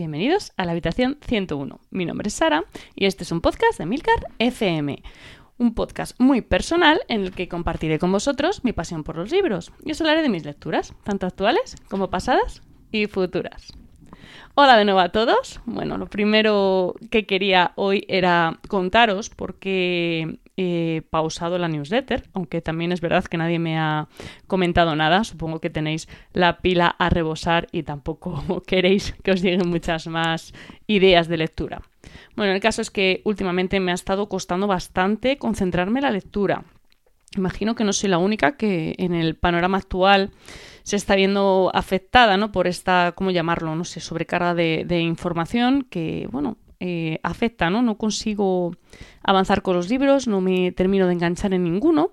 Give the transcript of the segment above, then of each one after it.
bienvenidos a la habitación 101. Mi nombre es Sara y este es un podcast de Milcar FM. Un podcast muy personal en el que compartiré con vosotros mi pasión por los libros y os hablaré de mis lecturas, tanto actuales como pasadas y futuras. Hola de nuevo a todos. Bueno, lo primero que quería hoy era contaros porque he pausado la newsletter, aunque también es verdad que nadie me ha comentado nada. Supongo que tenéis la pila a rebosar y tampoco queréis que os lleguen muchas más ideas de lectura. Bueno, el caso es que últimamente me ha estado costando bastante concentrarme en la lectura. Imagino que no soy la única que en el panorama actual se está viendo afectada ¿no? por esta, ¿cómo llamarlo? No sé, sobrecarga de información que, bueno, eh, afecta, ¿no? No consigo avanzar con los libros, no me termino de enganchar en ninguno.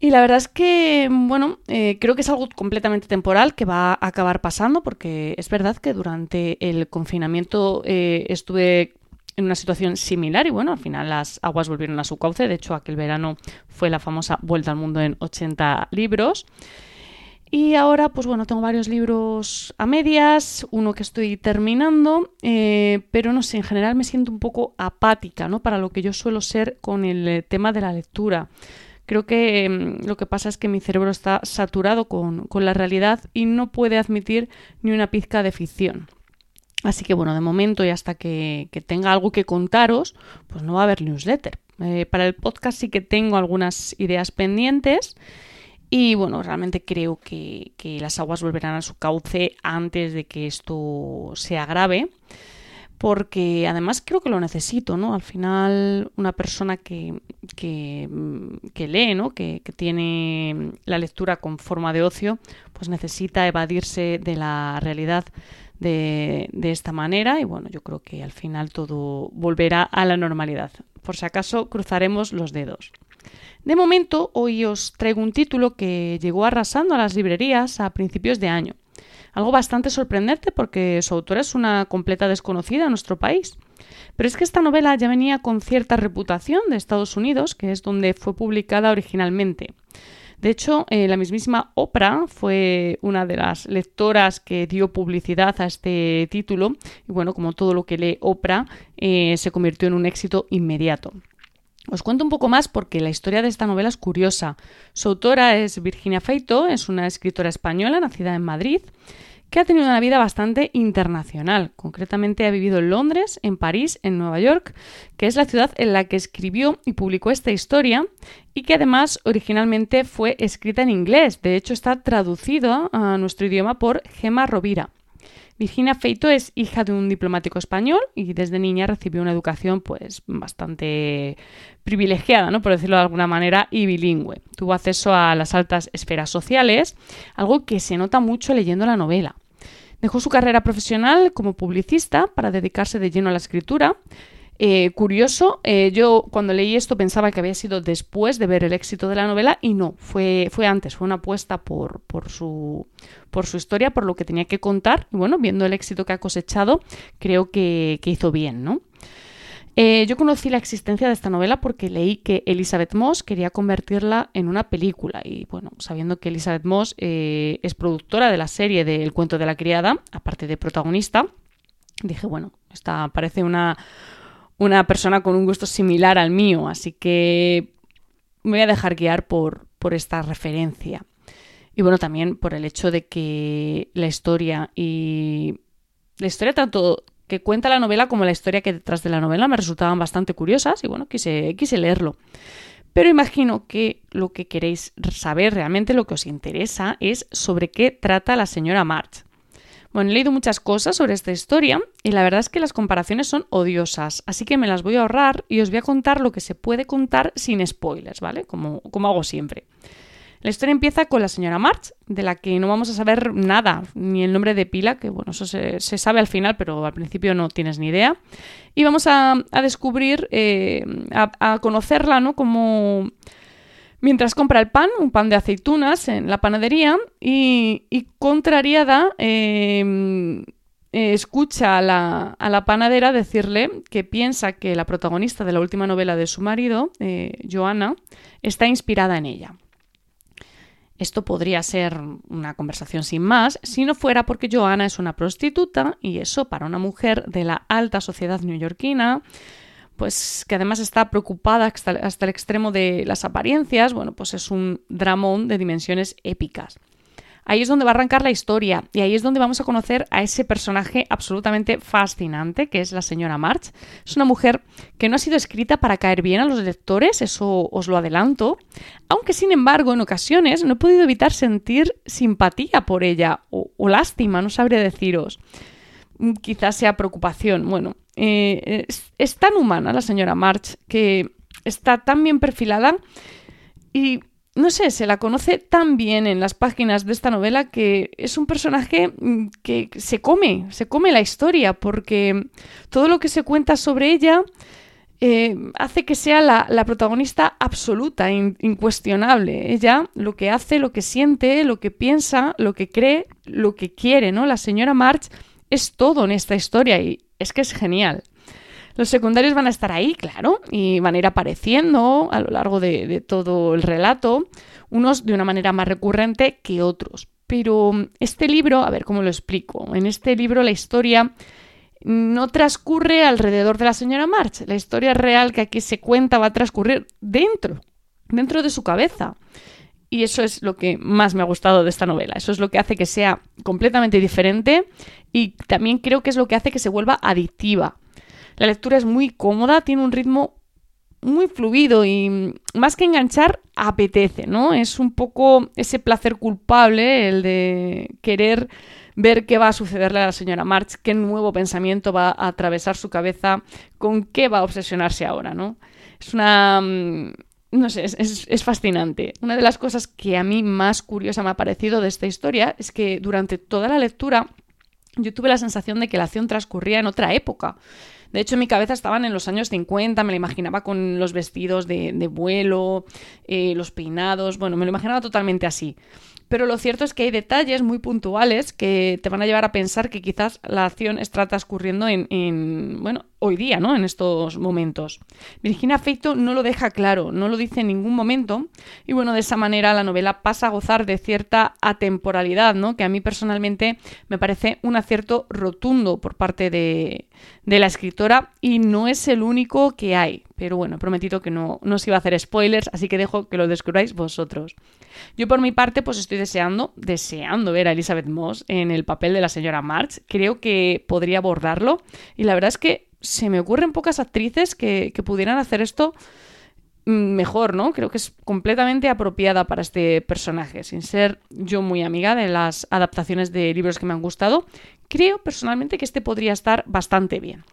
Y la verdad es que, bueno, eh, creo que es algo completamente temporal que va a acabar pasando, porque es verdad que durante el confinamiento eh, estuve en una situación similar y bueno, al final las aguas volvieron a su cauce. De hecho, aquel verano fue la famosa Vuelta al Mundo en 80 libros. Y ahora, pues bueno, tengo varios libros a medias, uno que estoy terminando, eh, pero no sé, en general me siento un poco apática, ¿no? Para lo que yo suelo ser con el eh, tema de la lectura. Creo que mm, lo que pasa es que mi cerebro está saturado con, la realidad y no puede admitir ni una pizca de ficción. Así que bueno, de momento y hasta que, tenga algo que contaros, pues no va a haber newsletter. Eh, para el podcast sí que tengo algunas ideas pendientes. Y bueno, realmente creo que, las aguas volverán a su cauce antes de que esto se agrave porque además creo que lo necesito, ¿no? Al final, una persona que, que, lee, ¿no? Que, tiene la lectura con forma de ocio, pues necesita evadirse de la realidad de, de, esta manera y bueno, yo creo que al final todo volverá a la normalidad. Por si acaso, cruzaremos los dedos. De momento, hoy os traigo un título que llegó arrasando a las librerías a principios de año. Algo bastante sorprendente porque su autora es una completa desconocida en nuestro país. Pero es que esta novela ya venía con cierta reputación de Estados Unidos, que es donde fue publicada originalmente. De hecho, eh, la mismísima Oprah fue una de las lectoras que dio publicidad a este título y bueno, como todo lo que lee Oprah, eh, se convirtió en un éxito inmediato. Os cuento un poco más porque la historia de esta novela es curiosa. Su autora es Virginia Feito, es una escritora española nacida en Madrid, que ha tenido una vida bastante internacional. Concretamente ha vivido en Londres, en París, en Nueva York, que es la ciudad en la que escribió y publicó esta historia y que además originalmente fue escrita en inglés. De hecho está traducido a nuestro idioma por Gemma Rovira. Virginia Feito es hija de un diplomático español y desde niña recibió una educación pues bastante privilegiada, ¿no? por decirlo de alguna manera, y bilingüe. Tuvo acceso a las altas esferas sociales, algo que se nota mucho leyendo la novela. Dejó su carrera profesional como publicista para dedicarse de lleno a la escritura eh, curioso, eh, yo cuando leí esto pensaba que había sido después de ver el éxito de la novela y no, fue, fue antes, fue una apuesta por, por, su, por su historia, por lo que tenía que contar y bueno, viendo el éxito que ha cosechado, creo que, hizo bien, ¿no? Eh, yo conocí la existencia de esta novela porque leí que Elizabeth Moss quería convertirla en una película y bueno, sabiendo que Elizabeth Moss es productora de la serie de El cuento de la criada, aparte de protagonista, dije, bueno, esta parece una, una persona con un gusto similar al mío, así que me voy a dejar guiar por, por esta referencia. Y bueno, también por el hecho de que la historia y la historia tanto que cuenta la novela como la historia que detrás de la novela me resultaban bastante curiosas y bueno, quise, quise leerlo. Pero imagino que lo que queréis saber realmente, lo que os interesa, es sobre qué trata la señora March. Bueno, he leído muchas cosas sobre esta historia y la verdad es que las comparaciones son odiosas, así que me las voy a ahorrar y os voy a contar lo que se puede contar sin spoilers, ¿vale? Como, como hago siempre. La historia empieza con la señora March, de la que no vamos a saber nada, ni el nombre de pila, que bueno, eso se, sabe al final, pero al principio no tienes ni idea. Y vamos a, descubrir, eh, a, a, conocerla, ¿no? Como mientras compra el pan, un pan de aceitunas en la panadería y, contrariada em, escucha a la, panadera decirle que piensa que la protagonista de la última novela de su marido, eh, Joana, está inspirada en ella. Esto podría ser una conversación sin más si no fuera porque Joanna es una prostituta y eso para una mujer de la alta sociedad neoyorquina pues que además está preocupada hasta, el extremo de las apariencias, bueno, pues es un dramón de dimensiones épicas. Ahí es donde va a arrancar la historia y ahí es donde vamos a conocer a ese personaje absolutamente fascinante que es la señora March. Es una mujer que no ha sido escrita para caer bien a los lectores, eso os lo adelanto, aunque sin embargo en ocasiones no he podido evitar sentir simpatía por ella o, lástima, no sabría deciros. Mm, quizás sea preocupación. Bueno, eh, es, tan humana la señora March que está tan bien perfilada y no sé, se la conoce tan bien en las páginas de esta novela que es un personaje mm, que se come, se come la historia, porque todo lo que se cuenta sobre ella eh, hace que sea la, protagonista absoluta, incuestionable. Ella lo que hace, lo que siente, lo que piensa, lo que cree, lo que quiere, ¿no? La señora March es todo en esta historia y es que es genial. Los secundarios van a estar ahí, claro, y van a ir apareciendo a lo largo de, todo el relato, unos de una manera más recurrente que otros. Pero este libro, a ver cómo lo explico, en este libro la historia no transcurre alrededor de la señora March, la historia real que aquí se cuenta va a transcurrir dentro, dentro de su cabeza. Y eso es lo que más me ha gustado de esta novela. Eso es lo que hace que sea completamente diferente y también creo que es lo que hace que se vuelva adictiva. La lectura es muy cómoda, tiene un ritmo muy fluido y más que enganchar, apetece, ¿no? Es un poco ese placer culpable, el de querer ver qué va a sucederle a la señora March, qué nuevo pensamiento va a atravesar su cabeza, con qué va a obsesionarse ahora, ¿no? Es una... No sé, es, es, fascinante. Una de las cosas que a mí más curiosa me ha parecido de esta historia es que durante toda la lectura yo tuve la sensación de que la acción transcurría en otra época. De hecho, en mi cabeza estaban en los años 50, me la imaginaba con los vestidos de, vuelo, eh, los peinados, bueno, me lo imaginaba totalmente así. Pero lo cierto es que hay detalles muy puntuales que te van a llevar a pensar que quizás la acción está transcurriendo en, bueno, hoy día, ¿no? En estos momentos. Virginia Feito no lo deja claro, no lo dice en ningún momento. Y bueno, de esa manera la novela pasa a gozar de cierta atemporalidad, ¿no? Que a mí personalmente me parece un acierto rotundo por parte de, de la escritora y no es el único que hay. Pero bueno, he prometido que no, no os iba a hacer spoilers, así que dejo que lo descubráis vosotros. Yo por mi parte, pues estoy deseando, deseando ver a Elizabeth Moss en el papel de la señora March. Creo que podría abordarlo. Y la verdad es que se me ocurren pocas actrices que, que pudieran hacer esto mm, mejor, ¿no? Creo que es completamente apropiada para este personaje. Sin ser yo muy amiga de las adaptaciones de libros que me han gustado, creo personalmente que este podría estar bastante bien.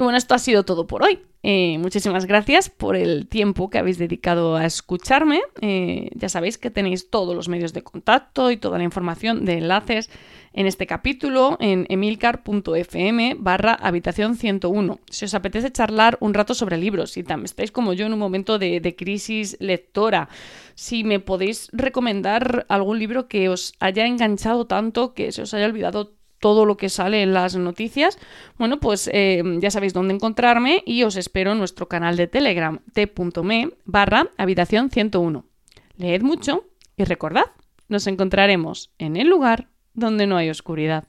Y bueno, esto ha sido todo por hoy. Eh, muchísimas gracias por el tiempo que habéis dedicado a escucharme. Eh, ya sabéis que tenéis todos los medios de contacto y toda la información de enlaces en este capítulo en emilcar.fm barra habitación 101. Si os apetece charlar un rato sobre libros, si también estáis como yo en un momento de, de crisis lectora, si me podéis recomendar algún libro que os haya enganchado tanto que se os haya olvidado todo lo que sale en las noticias, bueno, pues eh, ya sabéis dónde encontrarme y os espero en nuestro canal de Telegram, t.me barra habitación 101. Leed mucho y recordad, nos encontraremos en el lugar donde no hay oscuridad.